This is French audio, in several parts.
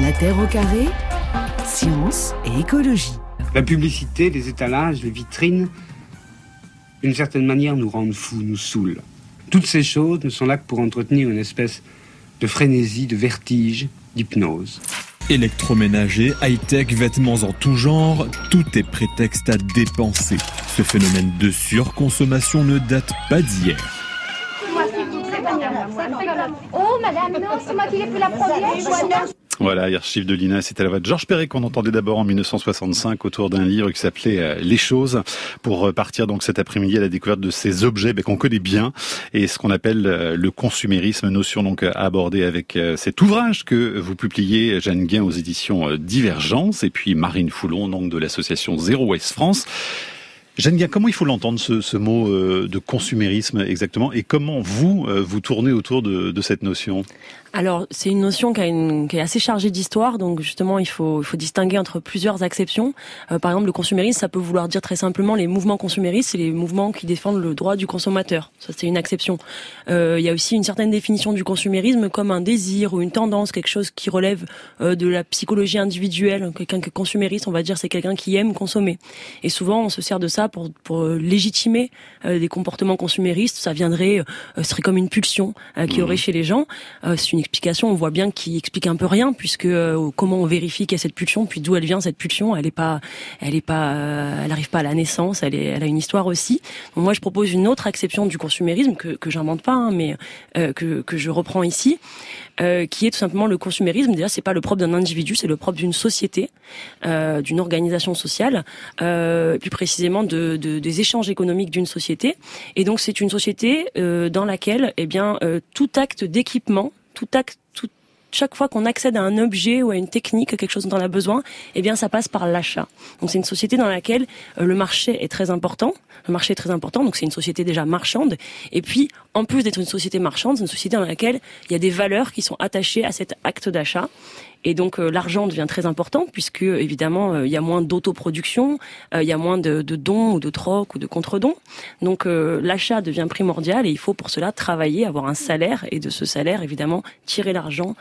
La Terre au carré, science et écologie. La publicité, les étalages, les vitrines, d'une certaine manière, nous rendent fous, nous saoulent. Toutes ces choses ne sont là que pour entretenir une espèce de frénésie, de vertige, d'hypnose. Électroménager, high-tech, vêtements en tout genre, tout est prétexte à dépenser. Ce phénomène de surconsommation ne date pas d'hier. Oh, madame, non, c'est moi qui l'ai pris la première. Voilà, archive de l'INA, c'était la voix de Georges Perret qu'on entendait d'abord en 1965 autour d'un livre qui s'appelait euh, Les choses, pour euh, partir donc cet après-midi à la découverte de ces objets ben, qu'on connaît bien et ce qu'on appelle euh, le consumérisme, notion donc abordée avec cet ouvrage que vous publiez, Jeanne Guin, aux éditions Divergence, et puis Marine Foulon, donc de l'association Zero Waste France. Jeanne Guin, comment il faut l'entendre ce, ce, mot de consumérisme exactement et comment vous vous tournez autour de, de cette notion? Alors, c'est une notion qui, a une, qui, est assez chargée d'histoire, donc justement, il faut, il faut distinguer entre plusieurs acceptions. Euh, par exemple, le consumérisme, ça peut vouloir dire très simplement les mouvements consuméristes, c'est les mouvements qui défendent le droit du consommateur. Ça, c'est une acception. Euh, il y a aussi une certaine définition du consumérisme comme un désir ou une tendance, quelque chose qui relève euh, de la psychologie individuelle. Quelqu'un qui est consumériste, on va dire, c'est quelqu'un qui aime consommer. Et souvent, on se sert de ça pour, pour légitimer euh, des comportements consuméristes. Ça viendrait, ce serait comme une pulsion qui mmh. aurait chez les gens. c'est une explication, on voit bien qu'il explique un peu rien, puisque euh, comment on vérifie qu'il y a cette pulsion, puis d'où elle vient cette pulsion, elle est pas, elle est pas, euh, elle arrive pas à la naissance, elle, est, elle a une histoire aussi. Moi, je propose une autre acception du consumérisme que, que j'invente pas, hein, mais euh, que, que je reprends ici, qui est tout simplement le consumérisme. Déjà, c'est pas le propre d'un individu, c'est le propre d'une société, d'une organisation sociale, plus précisément de, de, des échanges économiques d'une société. Et donc, c'est une société dans laquelle, eh bien, tout acte d'équipement tout acte, tout, chaque fois qu'on accède à un objet ou à une technique, quelque chose dont on a besoin, eh bien, ça passe par l'achat. Donc, c'est une société dans laquelle euh, le marché est très important. Le marché est très important, donc c'est une société déjà marchande. Et puis, en plus d'être une société marchande, c'est une société dans laquelle il y a des valeurs qui sont attachées à cet acte d'achat. Et donc euh, l'argent devient très important puisque évidemment euh, il y a moins d'autoproduction, euh, il y a moins de, de, dons ou de troc ou de contre-dons. Donc l'achat devient primordial et il faut pour cela travailler, avoir un salaire et de ce salaire évidemment tirer l'argent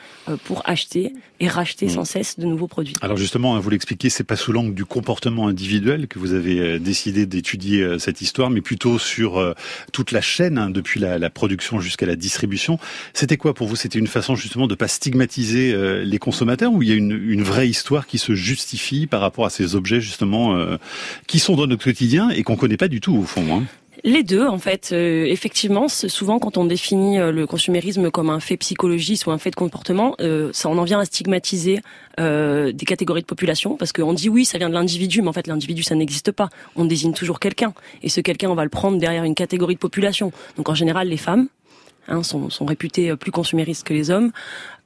pour acheter et racheter mmh. sans cesse de nouveaux produits. Alors justement, hein, vous l'expliquez, c'est pas sous l'angle du comportement individuel que vous avez décidé d'étudier cette histoire, mais plutôt sur toute la chaîne hein, depuis la, la production jusqu'à la distribution. C'était quoi pour vous? C'était une façon justement de pas stigmatiser les consommateurs où il y a une, une, vraie histoire qui se justifie par rapport à ces objets justement euh, qui sont dans notre quotidien et qu'on connaît pas du tout au fond. Hein. Les deux, en fait. Euh, effectivement, souvent quand on définit euh, le consumérisme comme un fait psychologique ou un fait de comportement, ça on en vient à stigmatiser des catégories de population parce qu'on dit oui, ça vient de l'individu, mais en fait l'individu ça n'existe pas. On désigne toujours quelqu'un et ce quelqu'un on va le prendre derrière une catégorie de population. Donc en général les femmes, Hein, sont, sont, réputés plus consuméristes que les hommes.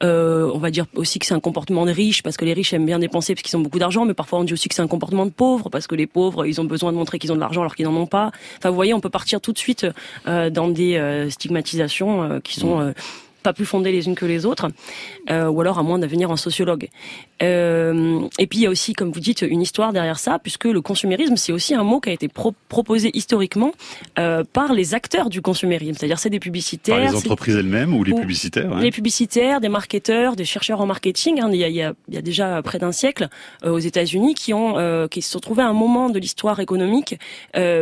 Euh, on va dire aussi que c'est un comportement de riche parce que les riches aiment bien dépenser parce qu'ils ont beaucoup d'argent, mais parfois on dit aussi que c'est un comportement de pauvre parce que les pauvres ils ont besoin de montrer qu'ils ont de l'argent alors qu'ils n'en ont pas. Enfin, vous voyez, on peut partir tout de suite euh, dans des euh, stigmatisations euh, qui sont mmh pas plus fondées les unes que les autres, euh, ou alors à moins devenir un sociologue. Euh, et puis il y a aussi, comme vous dites, une histoire derrière ça, puisque le consumérisme, c'est aussi un mot qui a été proposé historiquement euh, par les acteurs du consumérisme, c'est-à-dire c'est des publicitaires, par les entreprises elles-mêmes ou les publicitaires, hein. les publicitaires, des marketeurs, des chercheurs en marketing. Hein, il, y a, il, y a, il, y a, déjà près d'un siècle aux États-Unis qui ont qui se sont trouvés à un moment de l'histoire économique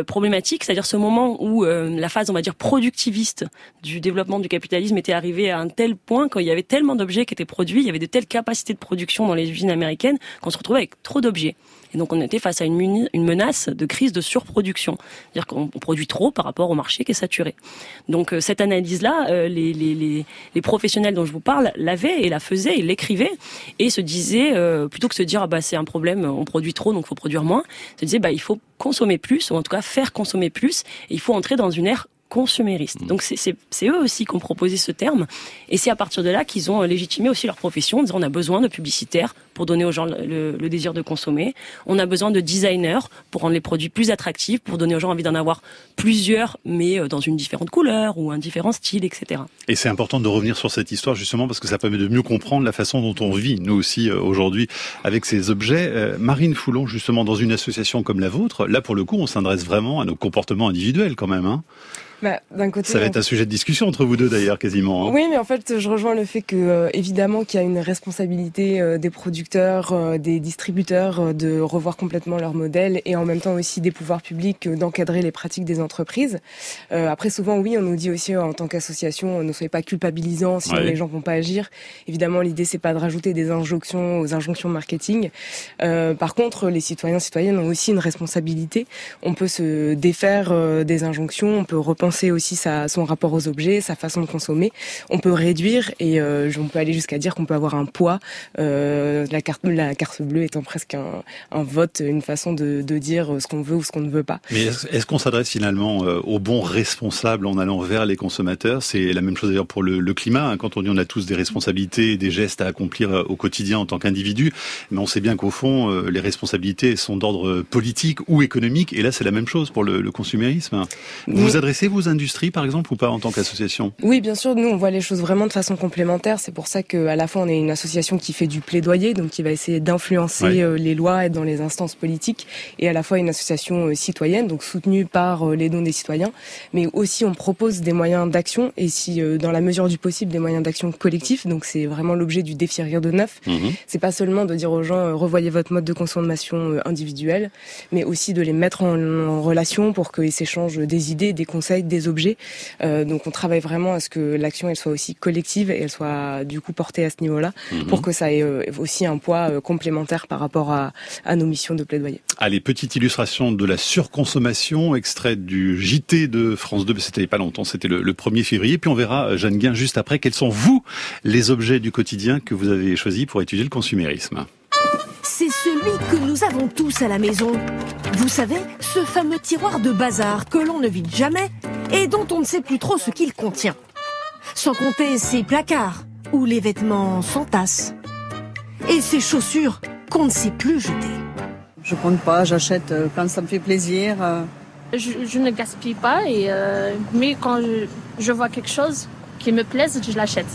problématique, c'est-à-dire ce moment où la phase, on va dire, productiviste du développement du capitalisme était arrivée à un tel point quand il y avait tellement d'objets qui étaient produits, il y avait de telles capacités de production dans les usines américaines qu'on se retrouvait avec trop d'objets. Et donc on était face à une, menace de crise de surproduction, c'est-à-dire qu'on produit trop par rapport au marché qui est saturé. Donc euh, cette analyse-là, euh, les, professionnels dont je vous parle l'avaient et la faisaient, ils l'écrivaient et se disaient euh, plutôt que se dire ah bah c'est un problème, on produit trop donc faut produire moins, se disaient bah il faut consommer plus ou en tout cas faire consommer plus et il faut entrer dans une ère consuméristes. Mmh. Donc c'est eux aussi qui ont proposé ce terme, et c'est à partir de là qu'ils ont légitimé aussi leur profession, en disant on a besoin de publicitaires pour donner aux gens le, le désir de consommer. On a besoin de designers pour rendre les produits plus attractifs, pour donner aux gens envie d'en avoir plusieurs, mais dans une différente couleur ou un différent style, etc. Et c'est important de revenir sur cette histoire justement parce que ça permet de mieux comprendre la façon dont on vit, nous aussi, aujourd'hui, avec ces objets. Marine Foulon, justement, dans une association comme la vôtre, là, pour le coup, on s'adresse vraiment à nos comportements individuels quand même. Hein bah, d'un côté, ça va être un sujet de discussion entre vous deux d'ailleurs quasiment. Hein. Oui, mais en fait, je rejoins le fait que euh, évidemment qu'il y a une responsabilité euh, des producteurs, euh, des distributeurs de revoir complètement leur modèle et en même temps aussi des pouvoirs publics d'encadrer les pratiques des entreprises. après, souvent, oui, on nous dit aussi en tant qu'association, ne soyez pas culpabilisants si les gens vont pas agir. Évidemment, l'idée c'est pas de rajouter des injonctions aux injonctions marketing. par contre, les citoyens citoyennes ont aussi une responsabilité. On peut se défaire des injonctions, on peut repenser aussi sa, son rapport aux objets, sa façon de consommer. On peut réduire et euh, on peut aller jusqu'à dire qu'on peut avoir un poids. Euh, la carte, la carte bleue étant presque un, un vote, une façon de, de dire ce qu'on veut ou ce qu'on ne veut pas. Mais est-ce qu'on s'adresse finalement euh, aux bons responsables en allant vers les consommateurs? C'est la même chose d'ailleurs pour le, le climat. Hein. Quand on dit on a tous des responsabilités, des gestes à accomplir euh, au quotidien en tant qu'individu, mais on sait bien qu'au fond, les responsabilités sont d'ordre politique ou économique. Et là, c'est la même chose pour le, le consumérisme. Vous vous adressez vous industries, par exemple, ou pas en tant qu'association? Oui, bien sûr. Nous, on voit les choses vraiment de façon complémentaire. C'est pour ça qu'à la fois, on est une association qui fait du plaidoyer, donc qui va essayer d'influencer euh, les lois, être dans les instances politiques, et à la fois une association euh, citoyenne, donc soutenue par euh, les dons des citoyens. Mais aussi, on propose des moyens d'action, et si, dans la mesure du possible, des moyens d'action collectifs. Donc, c'est vraiment l'objet du défi Rire de Neuf. Mhm. C'est pas seulement de dire aux gens, revoyez votre mode de consommation individuel, mais aussi de les mettre en, en relation pour qu'ils s'échangent des idées, des conseils, des objets. Euh, donc on travaille vraiment à ce que l'action elle soit aussi collective et elle soit du coup portée à ce niveau-là mhm. pour que ça ait aussi un poids euh, complémentaire par rapport à, à nos missions de plaidoyer. Allez, petite illustration de la surconsommation extraite du JT de France 2, c'était pas longtemps, c'était le, le, 1er février. Puis on verra, Jeanne Guin, juste après, quels sont vous les objets du quotidien que vous avez choisis pour étudier le consumérisme c'est celui que nous avons tous à la maison. Vous savez, ce fameux tiroir de bazar que l'on ne vide jamais et dont on ne sait plus trop ce qu'il contient. Sans compter ces placards où les vêtements s'entassent. Et ces chaussures qu'on ne sait plus jeter. Je compte pas, j'achète euh, quand ça me fait plaisir. Euh. Je, ne gaspille pas, et, euh, mais quand je, je vois quelque chose qui me plaise, je l'achète.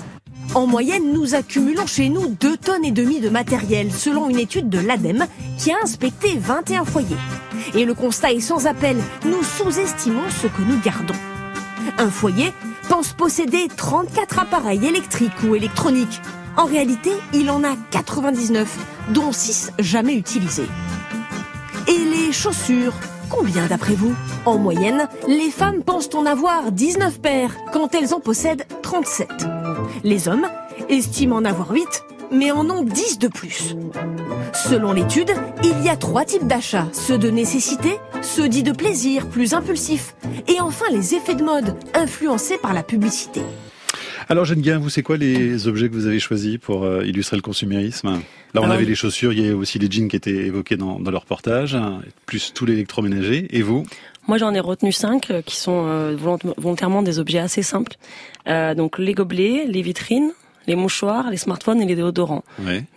En moyenne, nous accumulons chez nous 2 tonnes et demie de matériel, selon une étude de l'ADEME qui a inspecté 21 foyers. Et le constat est sans appel, nous sous-estimons ce que nous gardons. Un foyer pense posséder 34 appareils électriques ou électroniques. En réalité, il en a 99, dont 6 jamais utilisés. Et les chaussures Combien d'après vous? En moyenne, les femmes pensent en avoir 19 paires quand elles en possèdent 37. Les hommes estiment en avoir 8, mais en ont 10 de plus. Selon l'étude, il y a trois types d'achats. Ceux de nécessité, ceux dits de plaisir, plus impulsifs, et enfin les effets de mode, influencés par la publicité. Alors Geneviève, vous c'est quoi les objets que vous avez choisis pour euh, illustrer le consumérisme? Là on avait les chaussures, il y a aussi les jeans qui étaient évoqués dans, dans le reportage, hein, plus tout l'électroménager. Et vous? Moi, j'en ai retenu cinq euh, qui sont euh, volontairement des objets assez simples. donc les gobelets, les vitrines, les mouchoirs, les smartphones et les déodorants.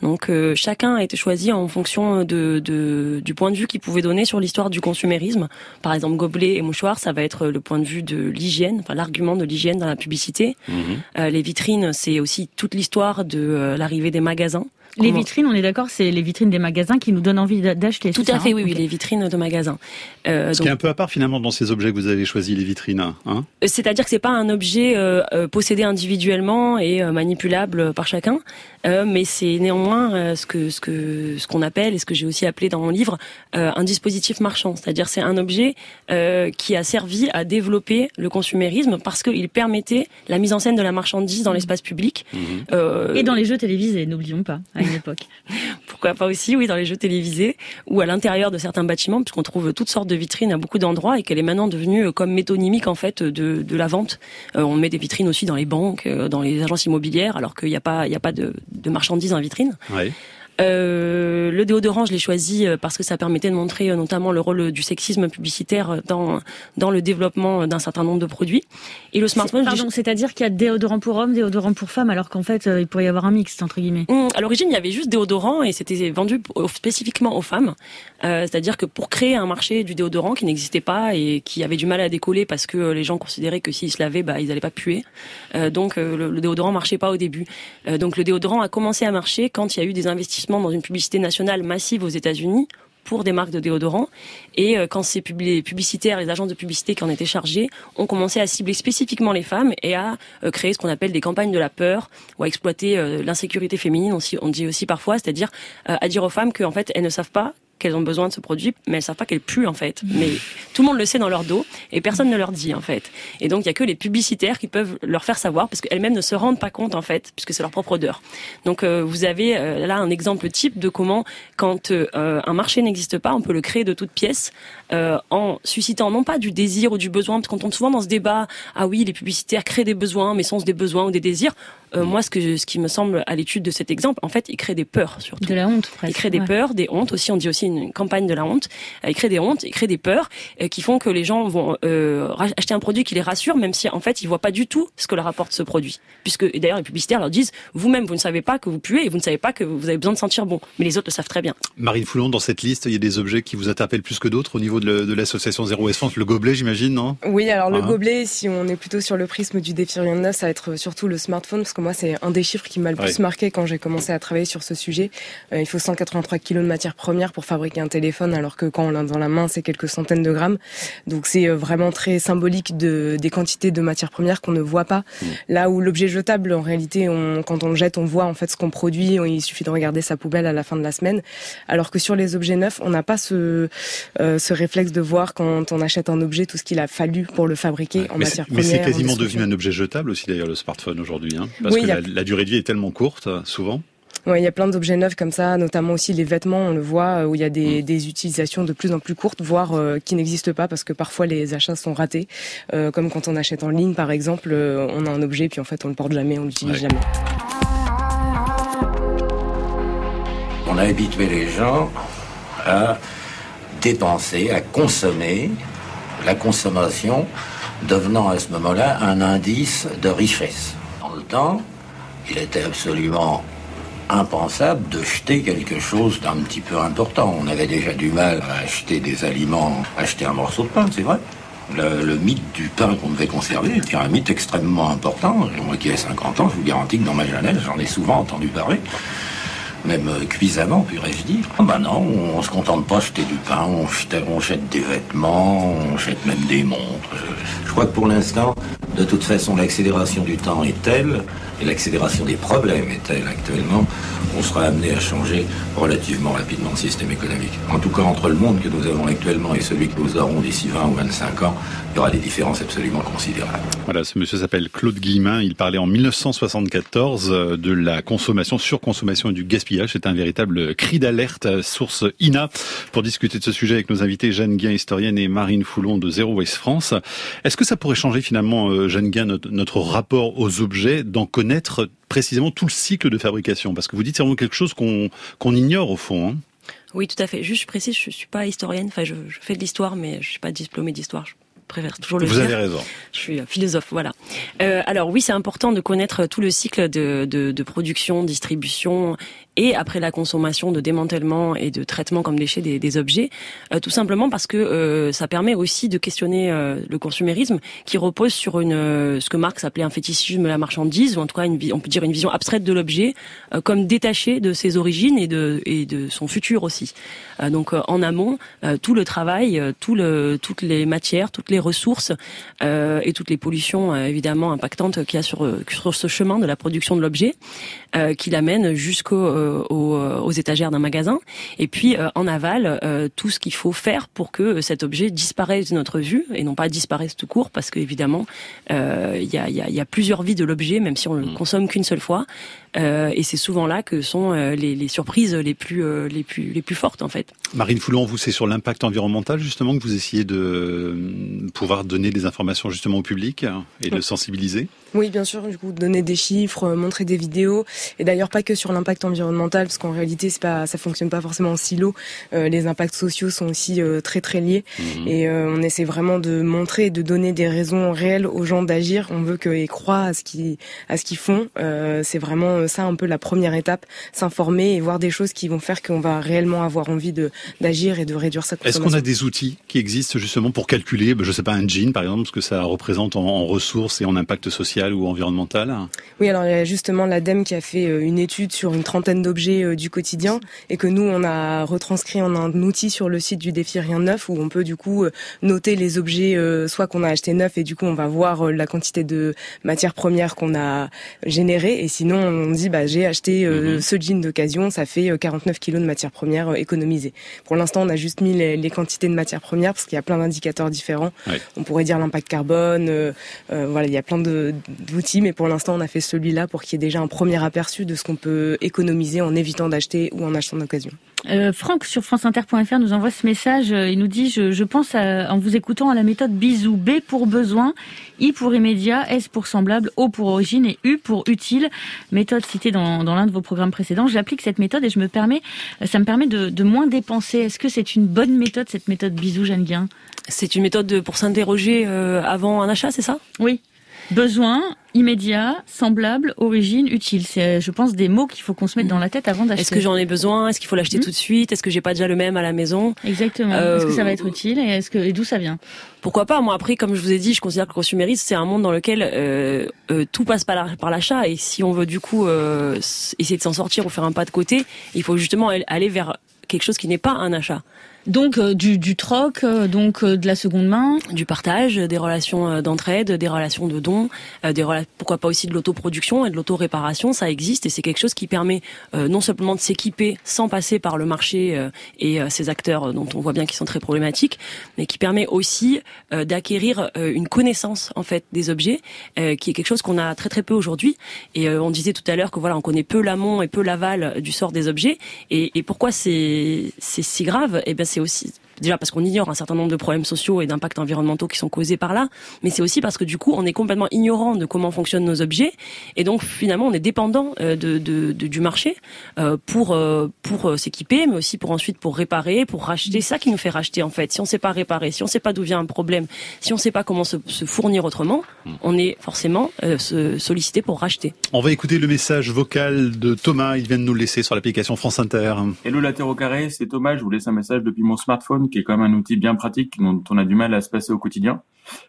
Donc euh, chacun a été choisi en fonction de, de du point de vue qu'il pouvait donner sur l'histoire du consumérisme. Par exemple, gobelet et mouchoirs, ça va être le point de vue de l'hygiène, enfin l'argument de l'hygiène dans la publicité. Mhm. Euh, les vitrines, c'est aussi toute l'histoire de euh, l'arrivée des magasins. Les vitrines, on est d'accord, c'est les vitrines des magasins qui nous donnent envie d'acheter. Tout à fait, oui, oui, les vitrines de magasins. Euh, Ce qui est un peu à part finalement dans ces objets que vous avez choisis, les vitrines. Hein? Euh, C'est-à-dire que c'est pas un objet euh, euh, possédé individuellement et manipulable par chacun, mais c'est néanmoins ce que ce que ce qu'on appelle et ce que j'ai aussi appelé dans mon livre un dispositif marchand. C'est-à-dire c'est un objet qui a servi à développer le consumérisme parce qu'il permettait la mise en scène de la marchandise dans l'espace public mmh. et dans les jeux télévisés. N'oublions pas Pourquoi pas aussi, oui, dans les jeux télévisés ou à l'intérieur de certains bâtiments, puisqu'on trouve toutes sortes de vitrines à beaucoup d'endroits et qu'elle est maintenant devenue euh, comme métonymique en fait de, de la vente. Euh, on met des vitrines aussi dans les banques, euh, dans les agences immobilières, alors qu'il n'y a pas, il y a pas de, de marchandises en vitrine. Euh, le déodorant, je l'ai choisi euh, parce que ça permettait de montrer euh, notamment le rôle du sexisme publicitaire dans dans le développement d'un certain nombre de produits. Et le smartphone, pardon, c'est-à-dire qu'il y a déodorant pour hommes, déodorant pour femmes, alors qu'en fait, il pourrait y avoir un mix entre guillemets. Mmh, à l'origine, il y avait juste déodorant et c'était vendu spécifiquement aux femmes. Euh, c'est-à-dire que pour créer un marché du déodorant qui n'existait pas et qui avait du mal à décoller parce que les gens considéraient que s'ils se lavaient, bah, ils n'allaient pas puer. Euh, donc le, le, déodorant marchait pas au début. donc le déodorant a commencé à marcher quand il y a eu des investissements dans une publicité nationale massive aux États-Unis pour des marques de déodorants. Et euh, quand ces publicitaires, les agences de publicité qui en étaient chargés, ont commencé à cibler spécifiquement les femmes et à euh, créer ce qu'on appelle des campagnes de la peur ou à exploiter euh, l'insécurité féminine, on dit aussi parfois, c'est-à-dire à dire aux femmes qu'en fait elles ne savent pas qu'elles ont besoin de ce produit, mais elles savent pas qu'elles puent en fait. Mais tout le monde le sait dans leur dos et personne ne leur dit en fait. Et donc il y a que les publicitaires qui peuvent leur faire savoir parce qu'elles-mêmes ne se rendent pas compte en fait, puisque c'est leur propre odeur. Donc euh, vous avez euh, là un exemple type de comment quand euh, un marché n'existe pas, on peut le créer de toutes pièces en suscitant non pas du désir ou du besoin, parce qu'on tombe souvent dans ce débat. Ah oui, les publicitaires créent des besoins, mais sont-ce des besoins ou des désirs? Moi, ce que ce qui me semble à l'étude de cet exemple, en fait, ils créent des peurs surtout. De la honte. Presque. Ils créent des peurs, des hontes aussi. On dit aussi une campagne de la honte. Il crée des hontes, il crée des peurs euh, qui font que les gens vont euh, acheter un produit qui les rassure, même si en fait ils voient pas du tout ce que leur apporte ce produit. Puisque d'ailleurs les publicitaires leur disent vous-même vous ne savez pas que vous puez et vous ne savez pas que vous avez besoin de sentir bon, mais les autres le savent très bien. Marine Foulon, dans cette liste, il y a des objets qui vous interpellent plus que d'autres au niveau de l'association Zéro Essence, le gobelet, j'imagine, non? Oui, alors le ah. gobelet, si on est plutôt sur le prisme du défi rien neuf, ça va être surtout le smartphone, parce que moi c'est un des chiffres qui m'a le plus marqué quand j'ai commencé à travailler sur ce sujet. Euh, il faut 183 kilos de matière première pour fabriquer un téléphone, alors que quand on l'a dans la main, c'est quelques centaines de grammes. Donc c'est euh, vraiment très symbolique de, des quantités de matières premières qu'on ne voit pas. Mmh. Là où l'objet jetable, en réalité, on, quand on le jette, on voit en fait ce qu'on produit. Il suffit de regarder sa poubelle à la fin de la semaine. Alors que sur les objets neufs, on n'a pas ce, euh, ce réflexe de voir quand on achète un objet tout ce qu'il a fallu pour le fabriquer en matière première. Mais c'est quasiment devenu un objet jetable aussi d'ailleurs le smartphone aujourd'hui, hein, parce que la, la durée de vie est tellement courte souvent. Ouais, il y a plein d'objets neufs comme ça, notamment aussi les vêtements, on le voit, euh, où il y a des, mm. des utilisations de plus en plus courtes, voire euh, qui n'existent pas parce que parfois les achats sont ratés. Euh, comme quand on achète en ligne, par exemple, on a un objet puis en fait on le porte jamais, on l'utilise jamais. On a habitué les gens à dépenser, à consommer, la consommation devenant à ce moment-là un indice de richesse. Dans le temps, il était absolument impensable de jeter quelque chose d'un petit peu important. On avait déjà du mal à acheter des aliments, acheter un morceau de pain, c'est vrai. Le, mythe du pain qu'on devait conserver était un mythe extrêmement important. Moi qui ai 50 ans, je vous garantis que dans ma jeunesse, j'en ai souvent entendu parler. Même euh, cuisamment, pourrais-je dire. Ben non, on, se contente pas d'acheter du pain, on, on jette des vêtements, on jette même des montres. Je, je crois que pour l'instant, de toute façon, l'accélération du temps est telle et l'accélération des problèmes est telle actuellement, on sera amené à changer relativement rapidement le système économique. En tout cas, entre le monde que nous avons actuellement et celui que nous aurons d'ici 20 ou 25 ans, il y aura des différences absolument considérables. Voilà, ce monsieur s'appelle Claude Guillemin. Il parlait en 1974 euh, de la consommation, surconsommation et du gaspillage. C'est un véritable cri d'alerte, source INA. Pour discuter de ce sujet avec nos invités, Jeanne Guin, historienne, et Marine Foulon de Zero Waste France. Est-ce que ça pourrait changer finalement, euh, Jeanne Guin, notre, rapport aux objets, d'en connaître précisément tout le cycle de fabrication? Parce que vous dites c'est vraiment quelque chose qu'on ignore au fond. Hein. oui, tout à fait. Juste, je précise, je suis pas historienne. Enfin, je, je fais de l'histoire, mais je suis pas diplômée d'histoire préfère toujours le Vous avez raison. Je suis philosophe, voilà. Euh, alors oui, c'est important de connaître tout le cycle de, de, de, production, distribution et après la consommation de démantèlement et de traitement comme déchets des, des objets, euh, tout simplement parce que euh, ça permet aussi de questionner euh, le consumérisme qui repose sur une ce que Marx appelait un fétichisme de la marchandise ou en tout cas une, on peut dire une vision abstraite de l'objet comme détaché de ses origines et de et de son futur aussi. donc en amont, tout le travail, tout le toutes les matières, toutes les ressources et toutes les pollutions évidemment impactantes qu'il y a sur sur ce chemin de la production de l'objet qui l'amène jusqu'au euh, euh, aux, étagères d'un magasin. Et puis euh, en aval, tout ce qu'il faut faire pour que cet objet disparaisse de notre vue et non pas disparaisse tout court, parce qu'évidemment, il y a, y, a, plusieurs vies de l'objet, même si on ne le mm. consomme qu'une seule fois. Euh, et c'est souvent là que sont euh, les, les, surprises les plus, euh, les, plus, les plus fortes en fait. Marine Foulon, vous c'est sur l'impact environnemental justement que vous essayez de pouvoir donner des informations justement au public et de sensibiliser? Oui, bien sûr, du coup, donner des chiffres, montrer des vidéos, et d'ailleurs pas que sur l'impact environnemental parce qu'en réalité, c'est pas, ça fonctionne pas forcément en silo. les impacts sociaux sont aussi très très liés, mhm. et on essaie vraiment de montrer, de donner des raisons réelles aux gens d'agir. On veut qu'ils croient à ce qu'ils à ce qu'ils font. c'est vraiment ça un peu la première étape, s'informer et voir des choses qui vont faire qu'on va réellement avoir envie de d'agir et de réduire sa consommation. Est-ce qu'on a des outils qui existent justement pour calculer, ben, je sais pas, un jean par exemple, ce que ça représente en, ressources et en impact social ou environnemental? Oui, alors il y a justement l'ADEME qui a fait euh, une étude sur une trentaine d'objets euh, du quotidien et que nous on a retranscrit en un outil sur le site du défi Rien Neuf où on peut du coup euh, noter les objets soit qu'on a acheté neuf et du coup on va voir la quantité de matières premières qu'on a générées et sinon on dit bah j'ai acheté mhm. ce jean d'occasion, ça fait 49 kilos de matières premières économisées. Pour l'instant on a juste mis les, quantités de matières premières parce qu'il y a plein d'indicateurs différents. On pourrait dire l'impact carbone, euh, euh, voilà, il y a plein d'outils, mais pour l'instant, on a fait celui-là pour qu'il y ait déjà un premier aperçu de ce qu'on peut économiser en évitant d'acheter ou en achetant d'occasion. Euh, Franck sur franceinter.fr nous envoie ce message. Euh, il nous dit je, je pense en vous écoutant à la méthode bisou. B pour besoin, I pour immédiat, S pour semblable, O pour origine et U pour utile. Méthode citée dans, dans l'un de vos programmes précédents. J'applique cette méthode et je me permets, ça me permet de, de moins dépenser. Est-ce que c'est une bonne méthode cette méthode bisou, Jeanne Guin C'est une méthode pour s'interroger euh, avant un achat, c'est ça? Oui. Besoin, immédiat, semblable, origine, utile. C'est, je pense, des mots qu'il faut qu'on se mette dans la tête avant d'acheter. Est-ce que j'en ai besoin? Est-ce qu'il faut l'acheter hmm. tout de suite? Est-ce que j'ai pas déjà le même à la maison? Exactement. Est-ce que ça va être utile? Et est-ce que et d'où ça vient? Pourquoi pas? Moi, après, comme je vous ai dit, je considère que le consumérisme c'est un monde dans lequel euh, euh, tout passe par, par l'achat et si on veut du coup euh, essayer de s'en sortir ou faire un pas de côté, il faut justement aller vers quelque chose qui n'est pas un achat. Donc euh, du, du troc, euh, donc euh, de la seconde main, du partage, des relations d'entraide, des relations de dons, des pourquoi pas aussi de l'autoproduction et de l'autoréparation, ça existe et c'est quelque chose qui permet non seulement de s'équiper sans passer par le marché et ces acteurs dont on voit bien qu'ils sont très problématiques, mais qui permet aussi d'acquérir une connaissance en fait des objets, qui est quelque chose qu'on a très très peu aujourd'hui. Et on disait tout à l'heure que voilà, on connaît peu l'amont et peu l'aval du sort des objets. Et, et pourquoi c'est c'est si grave? Et eh bien c'est aussi déjà parce qu'on ignore un certain nombre de problèmes sociaux et d'impacts environnementaux qui sont causés par là, mais c'est aussi parce que du coup on est complètement ignorant de comment fonctionnent nos objets et donc finalement on est dépendant euh, de, de, du marché euh, pour euh, pour s'équiper, mais aussi pour ensuite pour réparer, pour racheter. ça qui nous fait racheter en fait. Si on sait pas réparer, si on sait pas d'où vient un problème, si on sait pas comment se, se fournir autrement, hmm. on est forcément sollicité pour racheter. On va écouter le message vocal de Thomas. Il vient de nous le laisser sur l'application France Inter. Hello la Terre au carré, c'est Thomas. Je vous laisse un message depuis mon smartphone qui est quand même un outil bien pratique dont on a du mal à se passer au quotidien.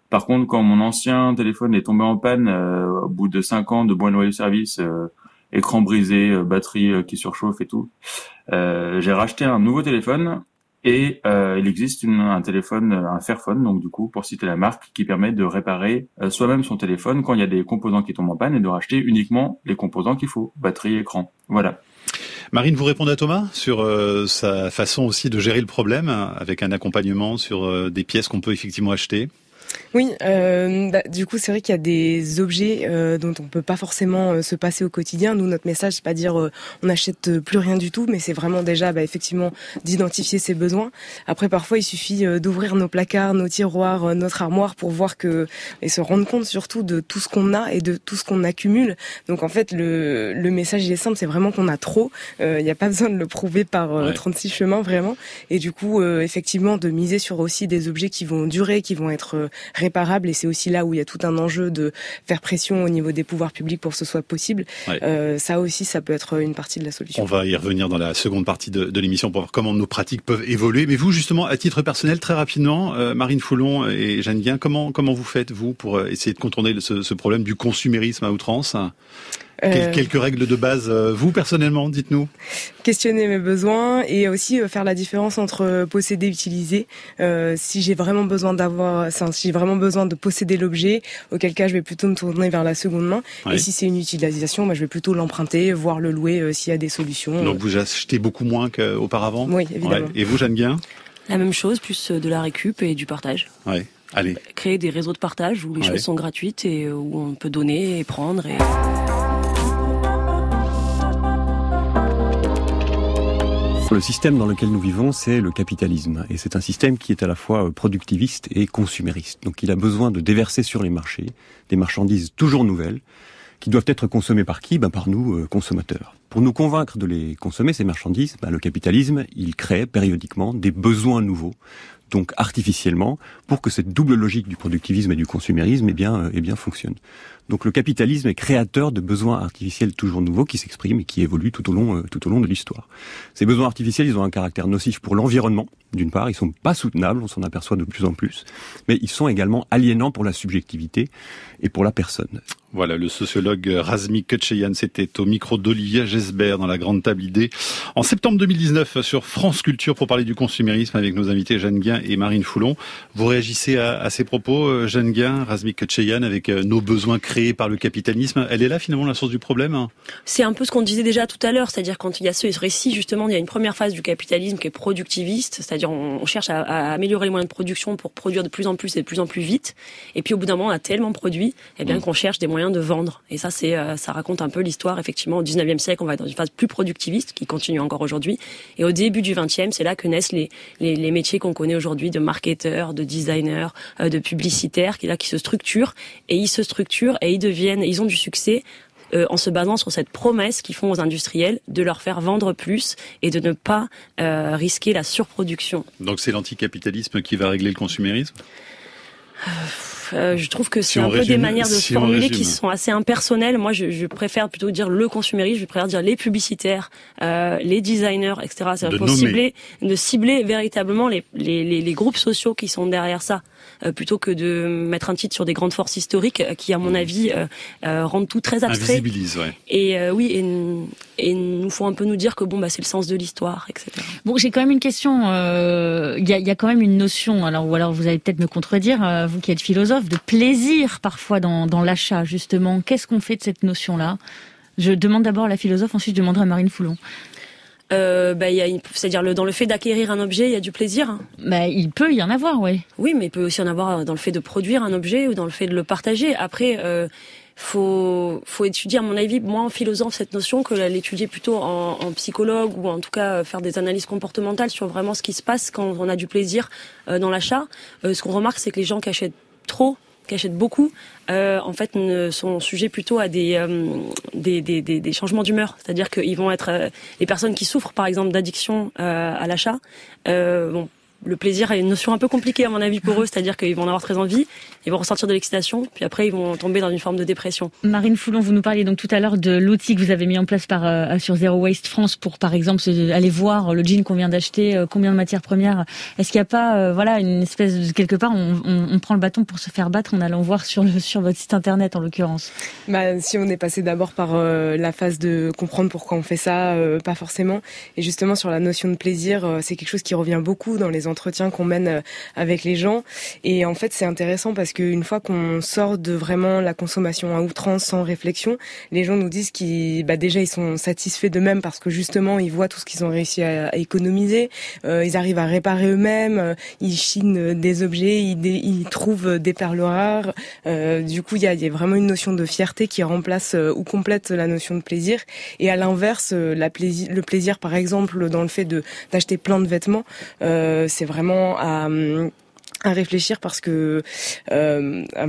Par contre, quand mon ancien téléphone est tombé en panne euh, au bout de cinq ans de bon loyer service, euh, écran brisé, euh, batterie qui surchauffe et tout, j'ai racheté un nouveau téléphone et il existe un téléphone, un Fairphone, donc du coup, pour citer la marque, qui permet de réparer soi-même son téléphone quand il y a des composants qui tombent en panne et de racheter uniquement les composants qu'il faut, batterie, écran. Voilà. Marine, vous répondez à Thomas sur euh, sa façon aussi de gérer le problème avec un accompagnement sur euh, des pièces qu'on peut effectivement acheter? Oui, euh, bah, du coup, c'est vrai qu'il y a des objets euh, dont on peut pas forcément euh, se passer au quotidien. Nous, notre message, c'est pas dire euh, on n'achète plus rien du tout, mais c'est vraiment déjà, bah, effectivement, d'identifier ses besoins. Après, parfois, il suffit d'ouvrir nos placards, nos tiroirs, notre armoire pour voir que et se rendre compte surtout de tout ce qu'on a et de tout ce qu'on accumule. Donc, en fait, le, le message il est simple, c'est vraiment qu'on a trop. Il n'y a pas besoin de le prouver par 36 chemins vraiment. Et du coup, effectivement, de miser sur aussi des objets qui vont durer, qui vont être réparable et c'est aussi là où il y a tout un enjeu de faire pression au niveau des pouvoirs publics pour que ce soit possible. Euh, ça aussi, ça peut être une partie de la solution. On va y revenir dans la seconde partie de, de l'émission pour voir comment nos pratiques peuvent évoluer. Mais vous, justement, à titre personnel, très rapidement, euh, Marine Foulon et Jeanne Guin, comment, comment vous faites, vous, pour euh, essayer de contourner ce, ce problème du consumérisme à outrance? Euh, quelques règles de base, euh, vous personnellement, dites-nous. Questionner mes besoins et aussi euh, faire la différence entre posséder et utiliser. si j'ai vraiment besoin d'avoir, si j'ai vraiment besoin de posséder l'objet, auquel cas je vais plutôt me tourner vers la seconde main. Et si c'est une utilisation, bah, je vais plutôt l'emprunter, voire le louer s'il y a des solutions. Donc vous achetez beaucoup moins qu'auparavant Oui, évidemment. Et vous, Jeanne Guin La même chose, plus de la récup et du partage. Ouais. Allez. Créer des réseaux de partage où les choses sont gratuites et où on peut donner et prendre. Et... Le système dans lequel nous vivons, c'est le capitalisme. Et c'est un système qui est à la fois euh, productiviste et consumériste. Donc il a besoin de déverser sur les marchés des marchandises toujours nouvelles, qui doivent être consommés par qui? Ben Par nous, consommateurs. Pour nous convaincre de les consommer, ces marchandises, ben, le capitalisme, il crée périodiquement des besoins nouveaux, donc artificiellement, pour que cette double logique du productivisme et du consumérisme eh bien, eh bien fonctionne. Donc le capitalisme est créateur de besoins artificiels toujours nouveaux qui s'expriment et qui évoluent tout au long, euh, tout au long de l'histoire. Ces besoins artificiels, ils ont un caractère nocif pour l'environnement. D'une part, ils sont pas soutenables, on s'en aperçoit de plus en plus, mais ils sont également aliénants pour la subjectivité et pour la personne. Voilà, le sociologue Razmi Ketcheyan, c'était au micro d'Olivia Gesbert dans la grande table idée en septembre 2019 sur France Culture pour parler du consumérisme avec nos invités Jeanne Guin et Marine Foulon. Vous réagissez à, ces propos, euh, Jeanne Guin, Razmi Ketcheyan, avec euh, nos besoins créée par le capitalisme, elle est là finalement la source du problème hein C'est un peu ce qu'on disait déjà tout à l'heure, c'est-à-dire quand il y a ce récit justement, il y a une première phase du capitalisme qui est productiviste, c'est-à-dire on, cherche à, améliorer les moyens de production pour produire de plus en plus et de plus en plus vite, et puis au bout d'un moment on a tellement produit, eh bien mm. qu'on cherche des moyens de vendre. Et ça c'est euh, ça raconte un peu l'histoire effectivement au 19e siècle, on va être dans une phase plus productiviste qui continue encore aujourd'hui, et au début du 20e, c'est là que naissent les, les, métiers qu'on connaît aujourd'hui de marketeurs, de designers, euh, de publicitaires, qui là qui se structurent et ils se structurent et ils deviennent, ils ont du succès euh, en se basant sur cette promesse qu'ils font aux industriels de leur faire vendre plus et de ne pas euh, risquer la surproduction. Donc c'est l'anticapitalisme qui va régler le consumérisme? Euh, je trouve que c'est un peu des manières de formuler qui sont assez impersonnelles. Moi, je, je, préfère plutôt dire le consumérisme, je préfère dire les publicitaires, euh, les designers, etc. C'est pour cibler, de cibler véritablement les, les, les, les, groupes sociaux qui sont derrière ça. Euh, plutôt que de mettre un titre sur des grandes forces historiques euh, qui, à mon mmh. avis, euh, rendent tout très abstrait. Invisibilise, ouais. Et oui, et, et nous faut un peu nous dire que bon, bah, c'est le sens de l'histoire, etc. Bon, j'ai quand même une question. Il y, a, y, a, quand même une notion, alors ou alors vous allez peut-être me contredire, vous qui êtes philosophe, de plaisir parfois dans, dans l'achat, justement. Qu'est-ce qu'on fait de cette notion-là? Je demande d'abord à la philosophe, ensuite je demanderai à Marine Foulon euh, bah, c'est-à-dire le, dans le fait d'acquérir un objet, il y a du plaisir. Hein. Bah, il peut y en avoir, oui. Oui, mais il peut aussi en avoir dans le fait de produire un objet ou dans le fait de le partager. Après, euh, faut, faut étudier, à mon avis, moins en philosophe, cette notion que l'étudier plutôt en, en, psychologue ou en tout cas euh, faire des analyses comportementales sur vraiment ce qui se passe quand on a du plaisir euh, dans l'achat. Euh, ce qu'on remarque, c'est que les gens qui achètent trop qui achètent beaucoup, euh, en fait, sont sujets plutôt à des, euh, des, changements d'humeur. C'est-à-dire qu'ils vont être euh, les personnes qui souffrent, par exemple, d'addiction à l'achat. Le plaisir est une notion un peu compliquée à mon avis pour eux, c'est-à-dire qu'ils vont en avoir très envie, ils vont ressentir de l'excitation, puis après ils vont tomber dans une forme de dépression. Marine Foulon, vous nous parliez donc tout à l'heure de l'outil que vous avez mis en place par euh, sur Zero Waste France pour par exemple aller voir le jean qu'on vient d'acheter, euh, combien de matières premières. Est-ce qu'il n'y a pas euh, voilà une espèce de quelque part on, on, on, prend le bâton pour se faire battre en allant voir sur le sur votre site internet en l'occurrence? Bah si on est passé d'abord par la phase de comprendre pourquoi on fait ça, pas forcément, et justement sur la notion de plaisir, c'est quelque chose qui revient beaucoup dans les entretiens qu'on mène euh, avec les gens. Et en fait, c'est intéressant parce qu'une fois qu'on sort de vraiment la consommation à outrance sans réflexion, les gens nous disent qu'ils, bah déjà, ils sont satisfaits d'eux-mêmes parce que justement, ils voient tout ce qu'ils ont réussi à, économiser. Euh, ils arrivent à réparer eux-mêmes. Euh, ils chinent des objets. Ils, trouvent des perles rares. Du coup, il y a, vraiment une notion de fierté qui remplace ou complète la notion de plaisir. Et à l'inverse, le plaisir, par exemple, dans le fait d'acheter plein de vêtements, c'est vraiment à réfléchir parce que euh, ah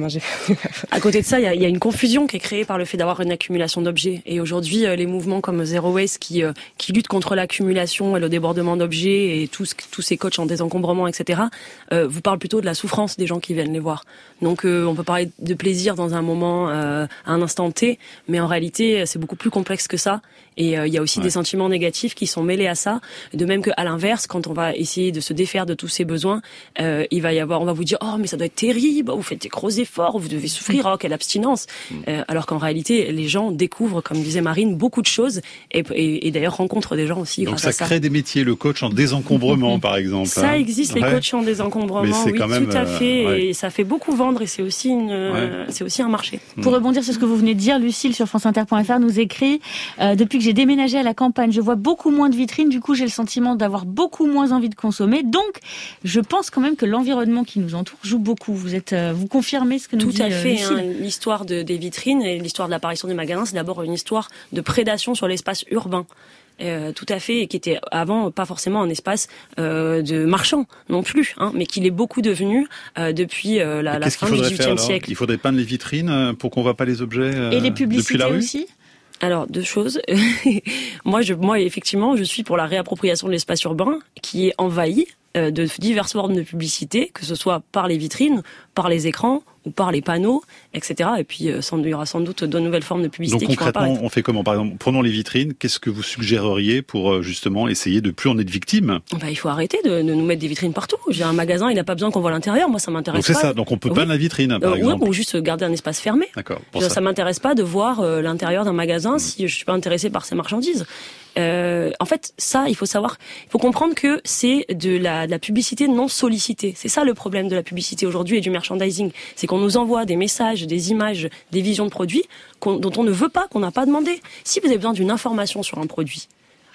à côté de ça, il y a, une confusion qui est créée par le fait d'avoir une accumulation d'objets. Et aujourd'hui, euh, les mouvements comme Zero Waste qui euh, qui luttent contre l'accumulation et le débordement d'objets et tous ces coachs en désencombrement, etc. Vous parlent plutôt de la souffrance des gens qui viennent les voir. Donc, euh, on peut parler de plaisir dans un moment, à un instant T, mais en réalité, c'est beaucoup plus complexe que ça. Et il y a aussi des sentiments négatifs qui sont mêlés à ça. De même que à l'inverse, quand on va essayer de se défaire de tous ces besoins, il va y on va vous dire, oh mais ça doit être terrible, vous faites des gros efforts, vous devez souffrir, oh quelle abstinence. Mm. Euh, alors qu'en réalité, les gens découvrent, comme disait Marine, beaucoup de choses et, et, d'ailleurs rencontrent des gens aussi. Donc ça, crée des métiers, le coach en désencombrement par exemple. Ça hein. existe, les coachs en désencombrement, oui, tout à fait, euh, et ça fait beaucoup vendre et c'est aussi une, c'est aussi un marché. Pour rebondir sur ce que vous venez de dire, Lucille sur franceinter.fr nous écrit euh, depuis que j'ai déménagé à la campagne, je vois beaucoup moins de vitrines, du coup j'ai le sentiment d'avoir beaucoup moins envie de consommer. Donc je pense quand même que l'environnement qui nous entoure joue beaucoup. Vous êtes, euh, vous confirmez ce que nous Tout dit à euh, fait. Hein, l'histoire de, des vitrines et l'histoire de l'apparition des magasins, c'est d'abord une histoire de prédation sur l'espace urbain. Euh, tout à fait, et qui était avant pas forcément un espace euh, de marchand non plus, hein, mais qu'il est beaucoup devenu euh, depuis euh, la, la fin du XVIIIe siècle. Il faudrait peindre les vitrines euh, pour qu'on voit pas les objets Et les depuis publicités la rue aussi Alors deux choses. moi, je, moi effectivement, je suis pour la réappropriation de l'espace urbain qui est envahi euh, de diverses formes de publicité, que ce soit par les vitrines, par les écrans ou par les panneaux, etc. Et puis euh, il y aura sans doute de nouvelles formes de publicité Donc concrètement, on fait comment? Par exemple, prenons les vitrines. Qu'est-ce que vous suggéreriez pour euh, justement essayer de plus en être victime? Bah, il faut arrêter de, de nous mettre des vitrines partout. J'ai un magasin, il n'a pas besoin qu'on voit l'intérieur. Moi, ça m'intéresse Donc c'est pas. ça. Donc on peut peindre la vitrine, par Euh, exemple. ou juste garder un espace fermé. D'accord. Ça. ça m'intéresse pas de voir euh, l'intérieur d'un Mm. magasin si je suis pas intéressé par ces marchandises. Euh, en fait, ça, il faut savoir, il faut comprendre que c'est de la, publicité non sollicitée. C'est ça le problème de la publicité aujourd'hui et du merchandising, c'est qu'on nous envoie des messages, des images, des visions de produits dont on ne veut pas, qu'on n'a pas demandé. Si vous avez besoin d'une information sur un produit,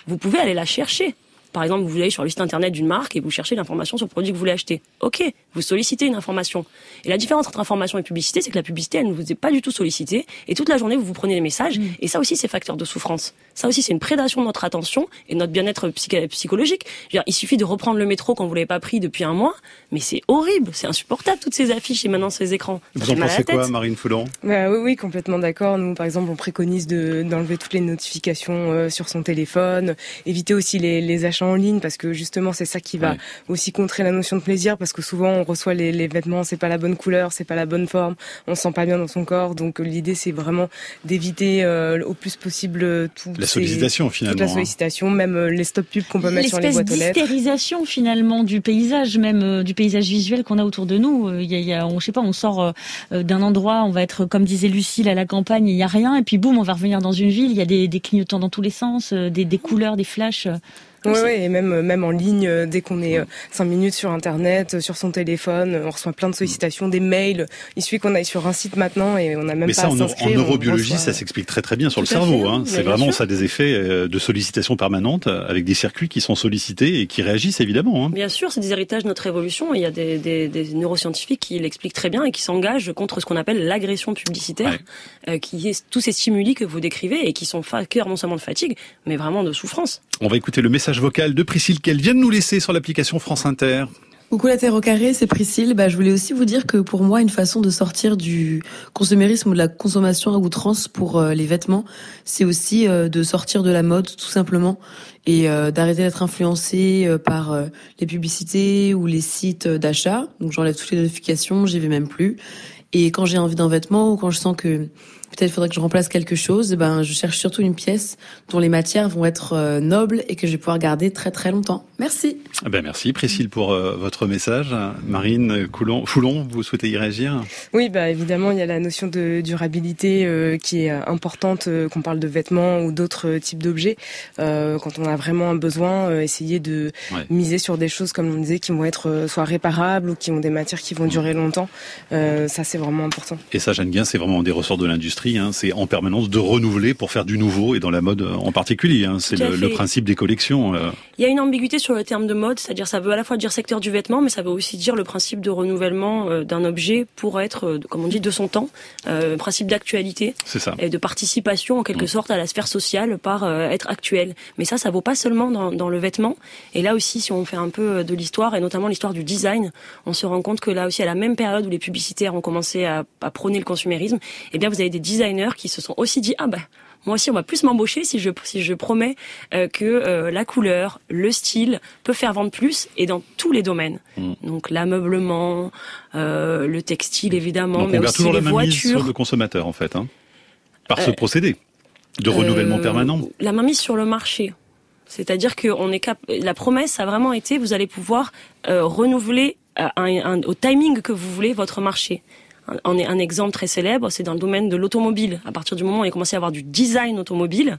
vous pouvez aller la chercher. Par exemple, vous allez sur le site internet d'une marque et vous cherchez l'information sur le produit que vous voulez acheter. Ok, vous sollicitez une information. Et la différence entre information et publicité, c'est que la publicité, elle ne vous est pas du tout sollicitée. Et toute la journée, vous vous prenez des messages. Et ça aussi, c'est facteur de souffrance. Ça aussi, c'est une prédation de notre attention et de notre bien-être psy- psychologique. Je veux dire, il suffit de reprendre le métro quand vous l'avez pas pris depuis un mois. Mais c'est horrible, c'est insupportable, toutes ces affiches et maintenant ces écrans. Ça Vous en pensez quoi. Marine Foulon? Bah oui, oui, complètement d'accord. Nous, par exemple, on préconise de d'enlever toutes les notifications euh, sur son téléphone, éviter aussi les, les achats en ligne parce que justement, c'est ça qui va Ouais. aussi contrer la notion de plaisir parce que souvent on reçoit les, les vêtements, c'est pas la bonne couleur, c'est pas la bonne forme, on se sent pas bien dans son corps. Donc l'idée, c'est vraiment d'éviter euh, au plus possible euh, tout La ces- sollicitation, finalement, toute la hein. sollicitation, même euh, les stop pubs qu'on peut mettre sur les boîtes aux lettres. d'hystérisation finalement du paysage, même euh, du paysage visuel qu'on a autour de nous. Euh, Il y a, il y a- on, je sais pas, on sort d'un endroit, on va être comme disait Lucille à la campagne, il y a rien, et puis boum, on va revenir dans une ville. Il y a des, des clignotants dans tous les sens, euh, des, des couleurs, des flashs. Euh. Oui, ouais, et même même en ligne, euh, dès qu'on est euh, cinq minutes sur Internet, euh, sur son téléphone, euh, on reçoit plein de sollicitations, des mails. Il suffit qu'on aille sur un site maintenant et on n'a même Mais pas ça, à en, en neurobiologie, reçoit- ça s'explique très très bien sur Tout le cerveau. hein. C'est vraiment sûr. ça a des effets euh, de sollicitation permanente euh, avec des circuits qui sont sollicités et qui réagissent évidemment. hein. Bien sûr, c'est des héritages de notre évolution. Il y a des, des, des neuroscientifiques qui l'expliquent très bien et qui s'engagent contre ce qu'on appelle l'agression publicitaire, euh, qui est tous ces stimuli que vous décrivez et qui sont facteurs non seulement de fatigue, mais vraiment de souffrance. On va écouter le message vocal de Priscille qu'elle vient de nous laisser sur l'application France Inter. Coucou la Terre au carré, c'est Priscille. Bah, je voulais aussi vous dire que pour moi, une façon de sortir du consumérisme ou de la consommation à outrance pour euh, les vêtements, c'est aussi euh, de sortir de la mode, tout simplement, et euh, d'arrêter d'être influencé par les publicités ou les sites d'achat. Donc j'enlève toutes les notifications, j'y vais même plus. Et quand j'ai envie d'un vêtement ou quand je sens que peut-être il faudrait que je remplace quelque chose, eh ben je cherche surtout une pièce dont les matières vont être euh, nobles et que je vais pouvoir garder très très longtemps. Merci. Ah ben merci Priscille pour euh, votre message. Marine Coulon, Foulon, vous souhaitez y réagir? Oui, bah évidemment, il y a la notion de durabilité euh, qui est importante, euh, qu'on parle de vêtements ou d'autres euh, types d'objets. Euh, quand on a vraiment un besoin, euh, essayer de Ouais. miser sur des choses, comme on disait, qui vont être euh, soit réparables ou qui ont des matières qui vont durer longtemps. Euh, ça, c'est vraiment important. Et ça, Jeanne Guin, c'est vraiment des ressorts de l'industrie. Hein. C'est en permanence de renouveler pour faire du nouveau et dans la mode euh, en particulier. Hein. C'est le, principe des collections. euh. Il y a une ambiguïté sur le terme de mode, c'est-à-dire ça veut à la fois dire secteur du vêtement, mais ça veut aussi dire le principe de renouvellement euh, d'un objet pour être, comme on dit, de son temps, euh, principe d'actualité. Et de participation en quelque Mm. sorte à la sphère sociale par euh, être actuel. Mais ça, ça vaut pas seulement dans, dans le vêtement. Et là aussi, si on fait un peu de l'histoire, et notamment l'histoire du design, on se rend compte que là aussi, à la même période où les publicitaires ont commencé à, à prôner le consumérisme, eh bien, vous avez des designers qui se sont aussi dit, ah bah, moi aussi, on va plus m'embaucher si je, si je promets euh, que euh, la couleur, le style peut faire vendre plus et dans tous les domaines. Mm. Donc l'ameublement, euh, le textile évidemment, Donc mais on aussi toujours les la voitures. sur le consommateur en fait, hein. par ce procédé de renouvellement permanent. La main mise sur le marché. C'est-à-dire que on est cap la promesse a vraiment été vous allez pouvoir renouveler un- un- au timing que vous voulez votre marché. Un, exemple très célèbre, c'est dans le domaine de l'automobile. À partir du moment où on a commencé à avoir du design automobile,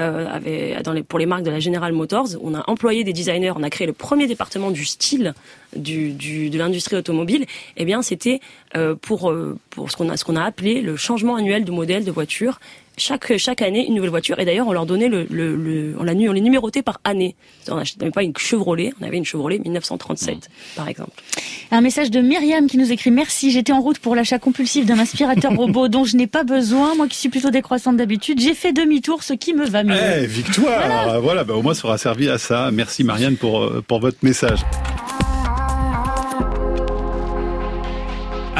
euh, dans les, pour les marques de la General Motors, on a employé des designers, on a créé le premier département du style de l'industrie automobile. Eh bien, c'était euh, pour, euh, ce qu'on a appelé le changement annuel de modèle de voiture chaque chaque année une nouvelle voiture et d'ailleurs on leur donnait le, le, le on l'a on les numérotait par année. On n'achetait pas une Chevrolet, on avait une Chevrolet 1937 mmh. par exemple. Un message de Myriam qui nous écrit merci, j'étais en route pour l'achat compulsif d'un aspirateur robot dont je n'ai pas besoin, moi qui suis plutôt décroissante d'habitude, j'ai fait demi-tour ce qui me va mieux. Eh, victoire. Voilà, bah, au moins ça aura servi à ça. Merci Marianne pour euh, pour votre message.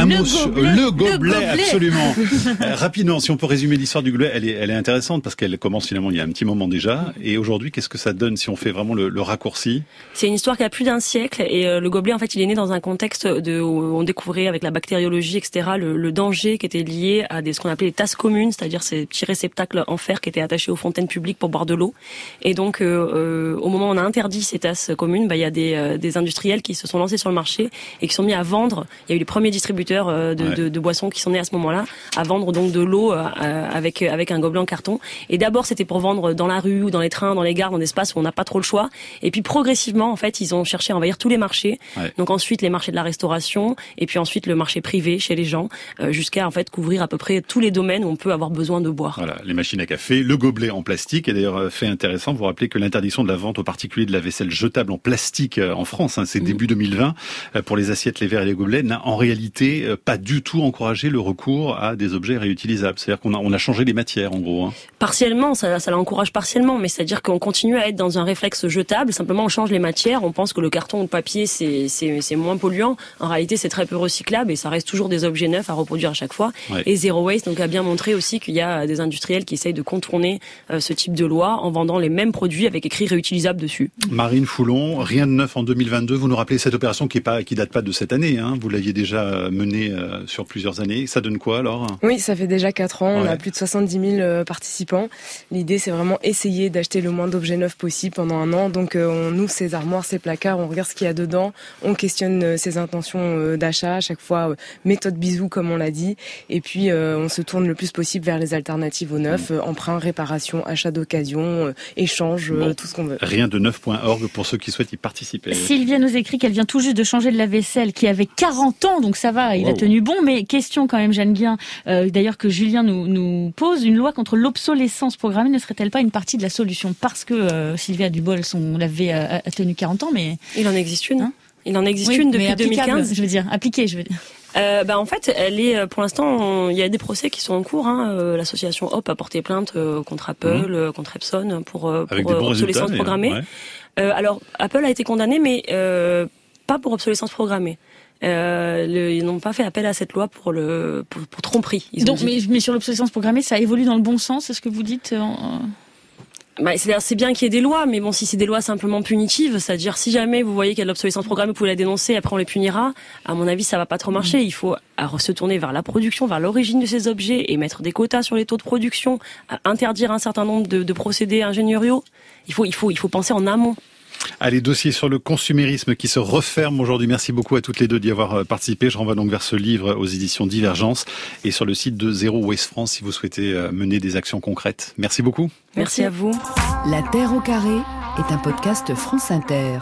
Un le, mot gobelet, le, gobelet, absolument. Euh, rapidement, si on peut résumer l'histoire du gobelet, elle est, elle est intéressante parce qu'elle commence finalement il y a un petit moment déjà. Et aujourd'hui, qu'est-ce que ça donne si on fait vraiment le, le raccourci? C'est une histoire qui a plus d'un siècle et euh, le gobelet, en fait, il est né dans un contexte de où on découvrait avec la bactériologie, etc., le, le danger qui était lié à des ce qu'on appelait les tasses communes, c'est-à-dire ces petits réceptacles en fer qui étaient attachés aux fontaines publiques pour boire de l'eau. Et donc, euh, au moment où on a interdit ces tasses communes, bah, il y a des, des industriels qui se sont lancés sur le marché et qui sont mis à vendre. Il y a eu les premiers distributeurs euh, de, boissons qui sont nés à ce moment-là, à vendre donc de l'eau euh, avec avec un gobelet en carton. Et d'abord c'était pour vendre dans la rue ou dans les trains, dans les gares, dans des espaces où on n'a pas trop le choix. Et puis progressivement en fait ils ont cherché à envahir tous les marchés. Donc ensuite les marchés de la restauration et puis ensuite le marché privé chez les gens euh, jusqu'à en fait couvrir à peu près tous les domaines où on peut avoir besoin de boire. Voilà, les machines à café, le gobelet en plastique et d'ailleurs fait intéressant, vous vous rappelez que l'interdiction de la vente aux particuliers de la vaisselle jetable en plastique en France, hein, c'est mmh. début 2020 pour les assiettes, les verres et les gobelets, n'a en réalité pas du tout encourager le recours à des objets réutilisables. C'est-à-dire qu'on a, on a changé les matières, en gros. Hein. Partiellement, ça, ça l'encourage partiellement, mais c'est-à-dire qu'on continue à être dans un réflexe jetable. Simplement, on change les matières. On pense que le carton ou le papier, c'est, c'est, c'est moins polluant. En réalité, c'est très peu recyclable et ça reste toujours des objets neufs à reproduire à chaque fois. Et Zero Waste donc a bien montré aussi qu'il y a des industriels qui essayent de contourner euh, ce type de loi en vendant les mêmes produits avec écrit réutilisable dessus. Marine Foulon, rien de neuf en 2022. Vous nous rappelez cette opération qui est pas, qui date pas de cette année. Hein. Vous l'aviez déjà menée euh, sur plusieurs années. Ça donne quoi alors? Oui, ça fait déjà 4 ans. On a plus de 70 000 euh, participants. L'idée, c'est vraiment essayer d'acheter le moins d'objets neufs possible pendant un an. Donc, euh, on ouvre ses armoires, ses placards, on regarde ce qu'il y a dedans, on questionne ses intentions d'achat. À chaque fois, méthode bisou, comme on l'a dit. Et puis, on se tourne le plus possible vers les alternatives au neuf. Mm. Emprunt, réparation, achat d'occasion, échange, tout ce qu'on veut. Rien de neuf.org pour ceux qui souhaitent y participer. Sylvia nous écrit qu'elle vient tout juste de changer de la vaisselle qui avait 40 ans, donc ça va, il a tenu bon. Mais question quand même, Jeanne Guien, euh, d'ailleurs que Julien nous, nous, pose, une loi contre l'obsolescence programmée ne serait-elle pas une partie de la solution? Parce que euh, Sylvia Dubol, son l'avait a, tenu 40 ans, mais... Il en existe une. Hein? Il en existe une depuis 2015. Je veux dire, appliquée, je veux dire. Euh, bah en fait, elle est pour l'instant, il y a des procès qui sont en cours. Hein. Euh, l'association Hop a porté plainte contre Apple, mmh. contre Epson pour, pour obsolescence programmée. alors Apple a été condamné, mais pas pour obsolescence programmée. Euh, ils n'ont pas fait appel à cette loi pour le pour, pour tromperie. Donc, mais, mais, sur l'obsolescence programmée, ça évolue dans le bon sens, c'est ce que vous dites euh, bah, c'est bien qu'il y ait des lois, mais bon, si c'est des lois simplement punitives, c'est-à-dire si jamais vous voyez qu'il y a de l'obsolescence programmée, vous pouvez la dénoncer, après on les punira. À mon avis, ça va pas trop marcher. Mm. Il faut se tourner vers la production, vers l'origine de ces objets et mettre des quotas sur les taux de production, interdire un certain nombre de, de procédés ingénieriaux. Il faut, il faut, il faut penser en amont. Allez, dossier sur le consumérisme qui se referme aujourd'hui. Merci beaucoup à toutes les deux d'y avoir euh, participé. Je renvoie donc vers ce livre aux éditions Divergence et sur le site de Zéro Waste France si vous souhaitez euh, mener des actions concrètes. Merci beaucoup. Merci à vous. La Terre au carré est un podcast France Inter.